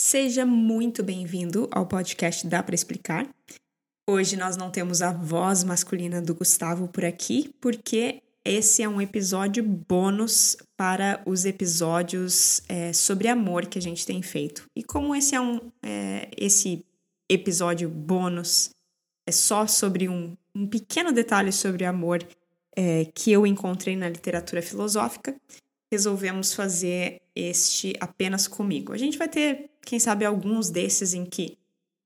Seja muito bem-vindo ao podcast Dá para Explicar. Hoje nós não temos a voz masculina do Gustavo por aqui, porque esse é um episódio bônus para os episódios é, sobre amor que a gente tem feito. E como esse é um é, esse episódio bônus é só sobre um, um pequeno detalhe sobre amor é, que eu encontrei na literatura filosófica, resolvemos fazer este apenas comigo. A gente vai ter, quem sabe, alguns desses em que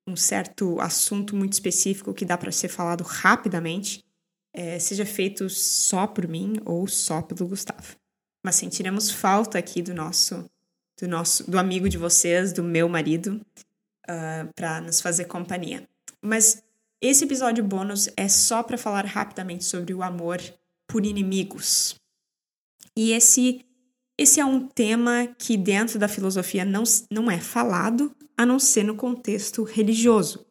um certo assunto muito específico que dá para ser falado rapidamente é, seja feito só por mim ou só pelo Gustavo. Mas sentiremos falta aqui do nosso, do nosso, do amigo de vocês, do meu marido, uh, ah, para nos fazer companhia. Mas esse episódio bônus é só para falar rapidamente sobre o amor por inimigos. E esse esse é um tema que dentro da filosofia não, não é falado, a não ser no contexto religioso,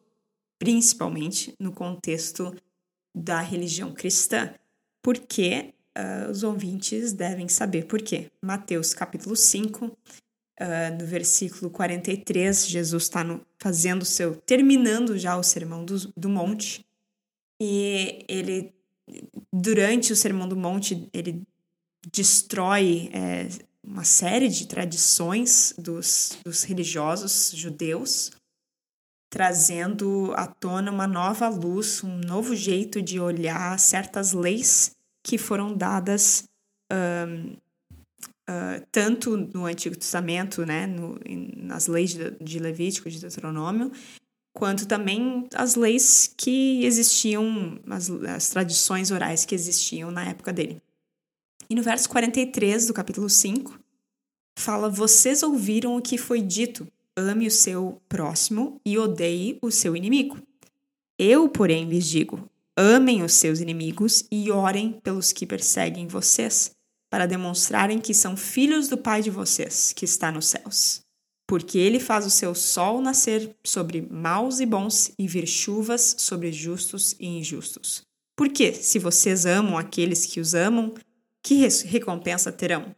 principalmente no contexto da religião cristã, porque uh, os ouvintes devem saber por quê. Mateus capítulo 5, uh, ah, no versículo 43, Jesus está fazendo seu, terminando já o sermão do, do monte, e ele, durante o sermão do monte, ele destrói é, uma série de tradições dos, dos religiosos judeus, trazendo à tona uma nova luz, um novo jeito de olhar certas leis que foram dadas um, uh, tanto no Antigo Testamento, né, no, nas leis de, de Levítico, de Deuteronômio, quanto também as leis que existiam, as, as tradições orais que existiam na época dele. E no verso 43 do capítulo 5, fala: Vocês ouviram o que foi dito, ame o seu próximo e odeie o seu inimigo. Eu, porém, lhes digo: amem os seus inimigos e orem pelos que perseguem vocês, para demonstrarem que são filhos do Pai de vocês, que está nos céus. Porque ele faz o seu sol nascer sobre maus e bons e vir chuvas sobre justos e injustos. Porque, se vocês amam aqueles que os amam, que recompensa terão?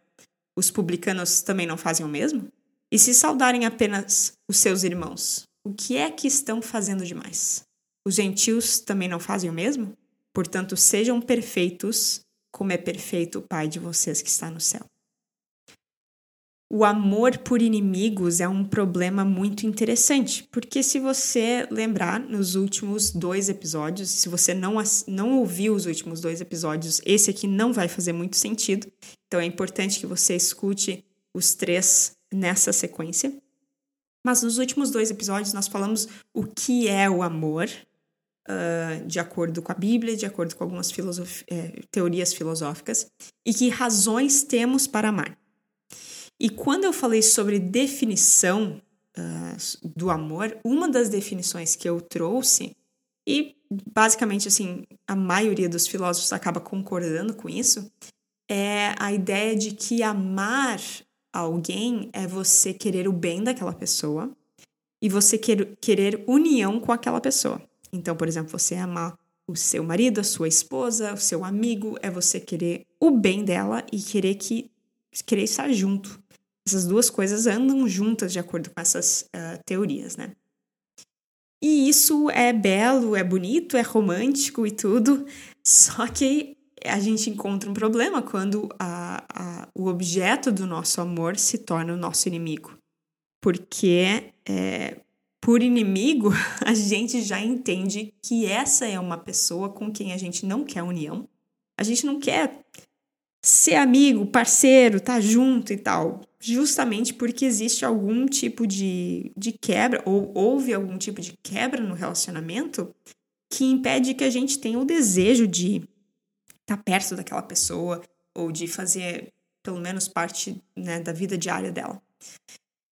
Os publicanos também não fazem o mesmo? E se saudarem apenas os seus irmãos, o que é que estão fazendo demais? Os gentios também não fazem o mesmo? Portanto, sejam perfeitos, como é perfeito o Pai de vocês que está no céu. O amor por inimigos é um problema muito interessante, porque se você lembrar nos últimos dois episódios, se você não, não ouviu os últimos dois episódios, esse aqui não vai fazer muito sentido. Então é importante que você escute os três nessa sequência. Mas nos últimos dois episódios nós falamos o que é o amor, uh, de acordo com a Bíblia, de acordo com algumas filosof é, teorias filosóficas, e que razões temos para amar. E quando eu falei sobre definição uh, do amor, uma das definições que eu trouxe, e basicamente assim, a maioria dos filósofos acaba concordando com isso, é a ideia de que amar alguém é você querer o bem daquela pessoa e você quer, querer união com aquela pessoa. Então, por exemplo, você amar o seu marido, a sua esposa, o seu amigo, é você querer o bem dela e querer que querer estar junto. Essas duas coisas andam juntas de acordo com essas uh, teorias, né? E isso é belo, é bonito, é romântico e tudo, só que a gente encontra um problema quando a, a, o objeto do nosso amor se torna o nosso inimigo. Porque é, por inimigo, a gente já entende que essa é uma pessoa com quem a gente não quer união. A gente não quer ser amigo, parceiro, tá junto e tal. Justamente porque existe algum tipo de, de quebra, ou houve algum tipo de quebra no relacionamento que impede que a gente tenha o desejo de estar tá perto daquela pessoa ou de fazer pelo menos parte né, da vida diária dela.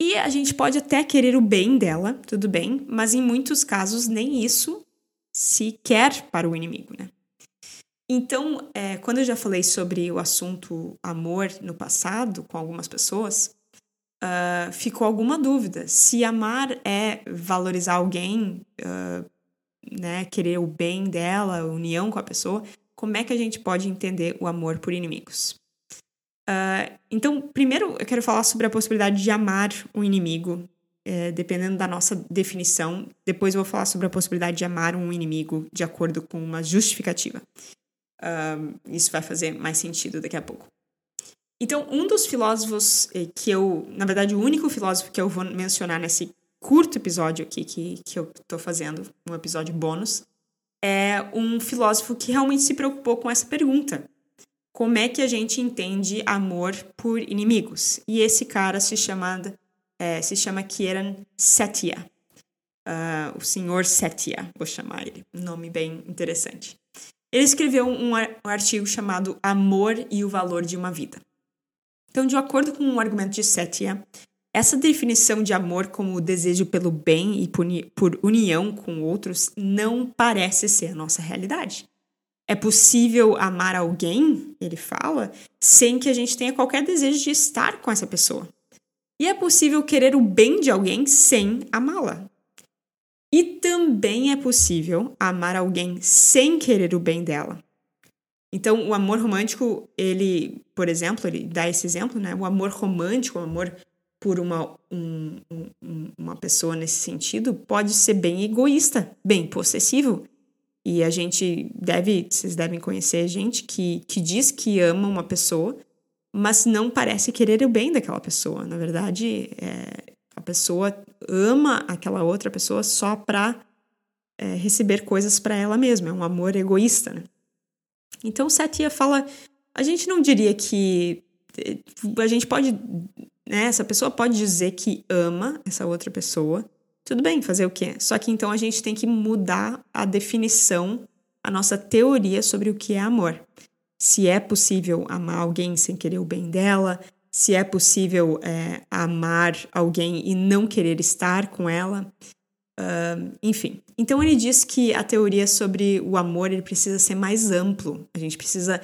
E a gente pode até querer o bem dela, tudo bem, mas em muitos casos nem isso se quer para o inimigo, né? Então, é, quando eu já falei sobre o assunto amor no passado com algumas pessoas, uh, ficou alguma dúvida. Se amar é valorizar alguém, uh, né, querer o bem dela, a união com a pessoa, como é que a gente pode entender o amor por inimigos? Uh, então, primeiro eu quero falar sobre a possibilidade de amar um inimigo é, dependendo da nossa definição. Depois eu vou falar sobre a possibilidade de amar um inimigo de acordo com uma justificativa. Um, isso vai fazer mais sentido daqui a pouco. Então, um dos filósofos eh, que eu, na verdade, o único filósofo que eu vou mencionar nesse curto episódio aqui que, que eu estou fazendo, um episódio bônus, é um filósofo que realmente se preocupou com essa pergunta. Como é que a gente entende amor por inimigos? E esse cara se chama, é, se chama Kieran Setia. Uh, o senhor Setia, vou chamar ele. Nome bem interessante. Ele escreveu um, artigo chamado Amor e o Valor de uma Vida. Então, de acordo com o um argumento de Setia, essa definição de amor como o desejo pelo bem e por união com outros não parece ser a nossa realidade. É possível amar alguém, ele fala, sem que a gente tenha qualquer desejo de estar com essa pessoa. E é possível querer o bem de alguém sem amá-la. E também é possível amar alguém sem querer o bem dela. Então, o amor romântico, ele, por exemplo, ele dá esse exemplo, né? O amor romântico, o amor por uma, um, um, uma pessoa nesse sentido pode ser bem egoísta, bem possessivo. E a gente deve, vocês devem conhecer gente que, que diz que ama uma pessoa, mas não parece querer o bem daquela pessoa. Na verdade, é, a pessoa ama aquela outra pessoa só para é, receber coisas para ela mesma. É um amor egoísta, né? Então, Satia fala: a gente não diria que. A gente pode né? Essa pessoa pode dizer que ama essa outra pessoa. Tudo bem, fazer o quê? Só que então a gente tem que mudar a definição, a nossa teoria sobre o que é amor. Se é possível amar alguém sem querer o bem dela, se é possível é, amar alguém e não querer estar com ela. Uh, enfim, então ele diz que a teoria sobre o amor ele precisa ser mais amplo. A gente precisa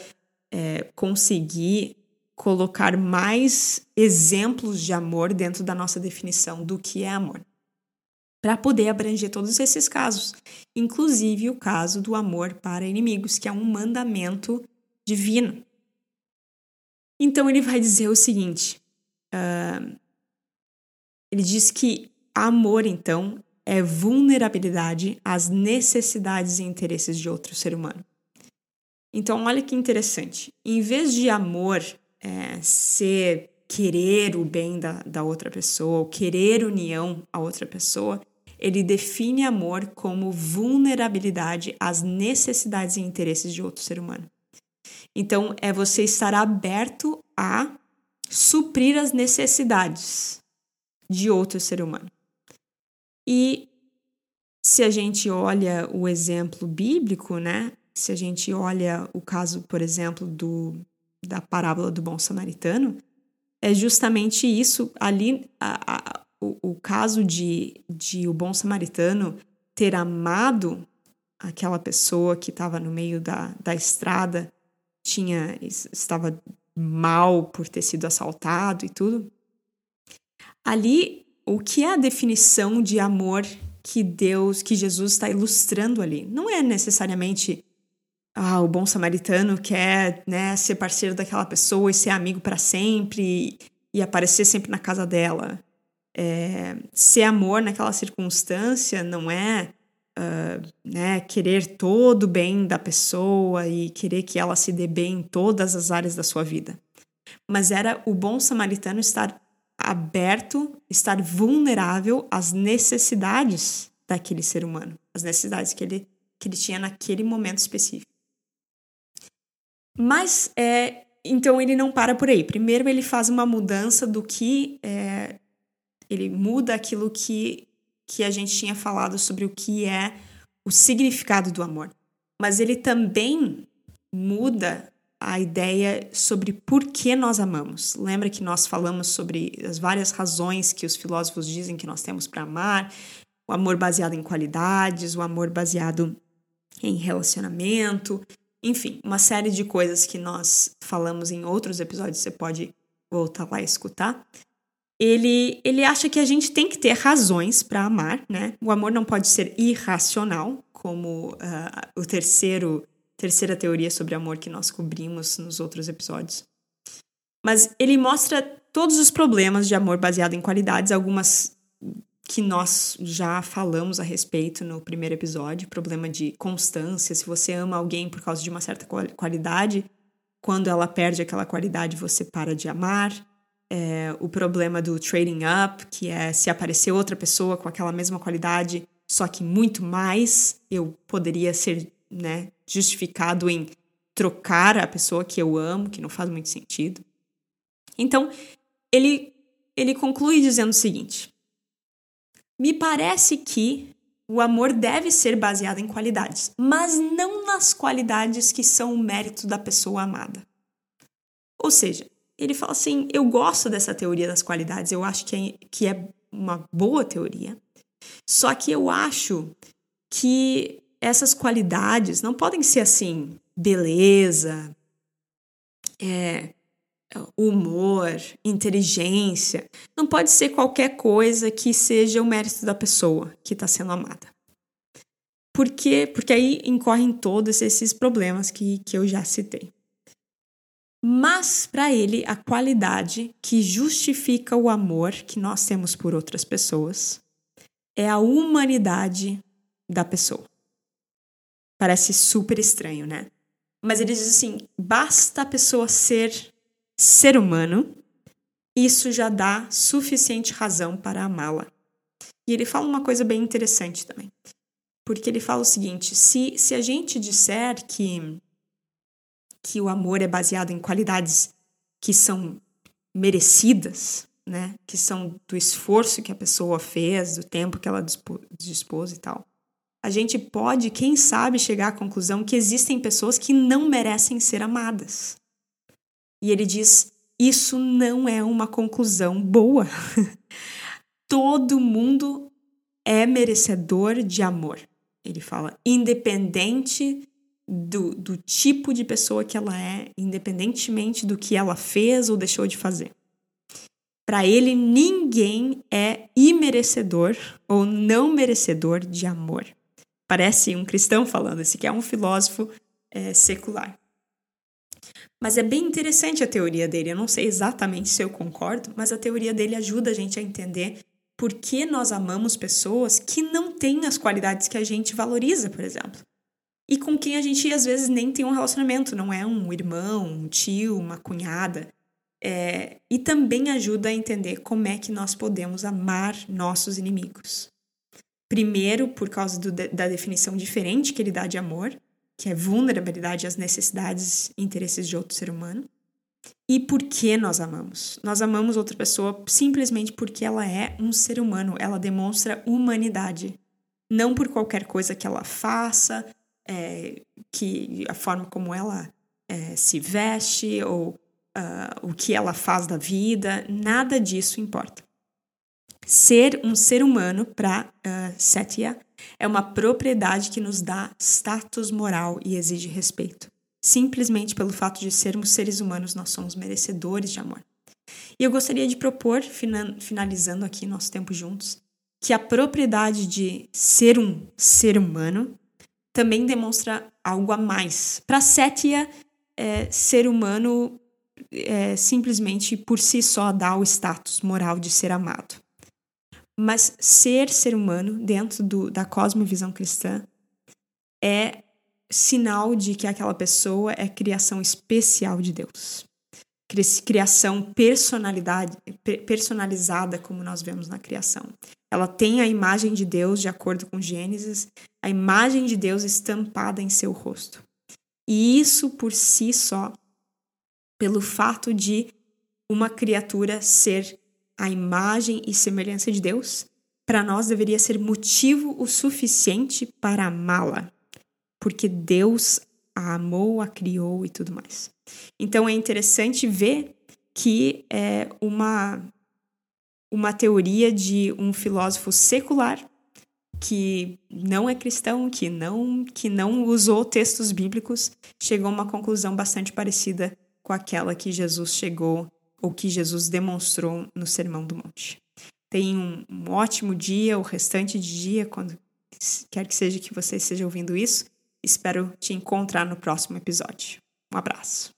é, conseguir colocar mais exemplos de amor dentro da nossa definição do que é amor, para poder abranger todos esses casos, inclusive o caso do amor para inimigos, que é um mandamento divino. Então ele vai dizer o seguinte: uh, ele diz que amor, então, é vulnerabilidade às necessidades e interesses de outro ser humano. Então, olha que interessante. Em vez de amor é, ser querer o bem da, da outra pessoa, querer união à outra pessoa, ele define amor como vulnerabilidade às necessidades e interesses de outro ser humano. Então, é você estar aberto a suprir as necessidades de outro ser humano. E se a gente olha o exemplo bíblico, né? Se a gente olha o caso, por exemplo, do da parábola do bom samaritano, é justamente isso. Ali, a, a, o, o caso de, de o bom samaritano ter amado aquela pessoa que estava no meio da, da estrada, tinha estava mal por ter sido assaltado e tudo. Ali, o que é a definição de amor que Deus, que Jesus está ilustrando ali? Não é necessariamente ah, o bom samaritano quer né, ser parceiro daquela pessoa e ser amigo para sempre e, e, aparecer sempre na casa dela. É, ser amor naquela circunstância não é uh, né, querer todo o bem da pessoa e querer que ela se dê bem em todas as áreas da sua vida. Mas era o bom samaritano estar aberto, estar vulnerável às necessidades daquele ser humano, as necessidades que ele, que ele tinha naquele momento específico. Mas é, então ele não para por aí. Primeiro ele faz uma mudança do que é, ele muda aquilo que que a gente tinha falado sobre o que é o significado do amor. Mas ele também muda a ideia sobre por que nós amamos. Lembra que nós falamos sobre as várias razões que os filósofos dizem que nós temos para amar? O amor baseado em qualidades, o amor baseado em relacionamento, enfim, uma série de coisas que nós falamos em outros episódios, você pode voltar lá e escutar. Ele, ele acha que a gente tem que ter razões para amar, né? O amor não pode ser irracional, como uh, o terceiro terceira teoria sobre amor que nós cobrimos nos outros episódios. Mas ele mostra todos os problemas de amor baseado em qualidades, algumas que nós já falamos a respeito no primeiro episódio, problema de constância. Se você ama alguém por causa de uma certa qualidade, quando ela perde aquela qualidade, você para de amar. É, o problema do trading up, que é se aparecer outra pessoa com aquela mesma qualidade, só que muito mais, eu poderia ser né, justificado em trocar a pessoa que eu amo, que não faz muito sentido. Então, ele, ele conclui dizendo o seguinte: Me parece que o amor deve ser baseado em qualidades, mas não nas qualidades que são o mérito da pessoa amada. Ou seja, ele fala assim: eu gosto dessa teoria das qualidades, eu acho que é, que é uma boa teoria, só que eu acho que essas qualidades não podem ser assim, beleza, é, humor, inteligência. Não pode ser qualquer coisa que seja o mérito da pessoa que está sendo amada. Por quê? Porque aí incorrem todos esses problemas que, que eu já citei. Mas, para ele, a qualidade que justifica o amor que nós temos por outras pessoas é a humanidade da pessoa. Parece super estranho, né? Mas ele diz assim: basta a pessoa ser ser humano, isso já dá suficiente razão para amá-la. E ele fala uma coisa bem interessante também. Porque ele fala o seguinte: se, se a gente disser que, que o amor é baseado em qualidades que são merecidas, né, que são do esforço que a pessoa fez, do tempo que ela dispôs e tal, a gente pode, quem sabe, chegar à conclusão que existem pessoas que não merecem ser amadas. E ele diz: isso não é uma conclusão boa. Todo mundo é merecedor de amor. Ele fala, independente do, do tipo de pessoa que ela é, independentemente do que ela fez ou deixou de fazer. Para ele, ninguém é imerecedor ou não merecedor de amor. Parece um cristão falando, esse que é um filósofo é, secular. Mas é bem interessante a teoria dele. Eu não sei exatamente se eu concordo, mas a teoria dele ajuda a gente a entender por que nós amamos pessoas que não têm as qualidades que a gente valoriza, por exemplo. E com quem a gente às vezes nem tem um relacionamento, não é um irmão, um tio, uma cunhada. É, e também ajuda a entender como é que nós podemos amar nossos inimigos. Primeiro, por causa do, da definição diferente que ele dá de amor, que é vulnerabilidade às necessidades e interesses de outro ser humano. E por que nós amamos? Nós amamos outra pessoa simplesmente porque ela é um ser humano, ela demonstra humanidade. Não por qualquer coisa que ela faça, é, que a forma como ela é, se veste ou uh, o que ela faz da vida, nada disso importa. Ser um ser humano para uh, Setia é uma propriedade que nos dá status moral e exige respeito. Simplesmente pelo fato de sermos seres humanos, nós somos merecedores de amor. E eu gostaria de propor, finalizando aqui nosso tempo juntos, que a propriedade de ser um ser humano também demonstra algo a mais. Para Sétia, é, ser humano é, simplesmente por si só dá o status moral de ser amado. Mas ser ser humano dentro do, da cosmovisão cristã é sinal de que aquela pessoa é criação especial de Deus. Criação personalidade, personalizada, como nós vemos na criação. Ela tem a imagem de Deus, de acordo com Gênesis, a imagem de Deus estampada em seu rosto. E isso por si só, pelo fato de uma criatura ser a imagem e semelhança de Deus, para nós deveria ser motivo o suficiente para amá-la, porque Deus a amou, a criou e tudo mais. Então é interessante ver que é uma uma teoria de um filósofo secular que não é cristão, que não que não usou textos bíblicos, chegou a uma conclusão bastante parecida com aquela que Jesus chegou ou que Jesus demonstrou no Sermão do Monte. Tenha um, um ótimo dia, o restante de dia, quando quer que seja que você esteja ouvindo isso. Espero te encontrar no próximo episódio. Um abraço.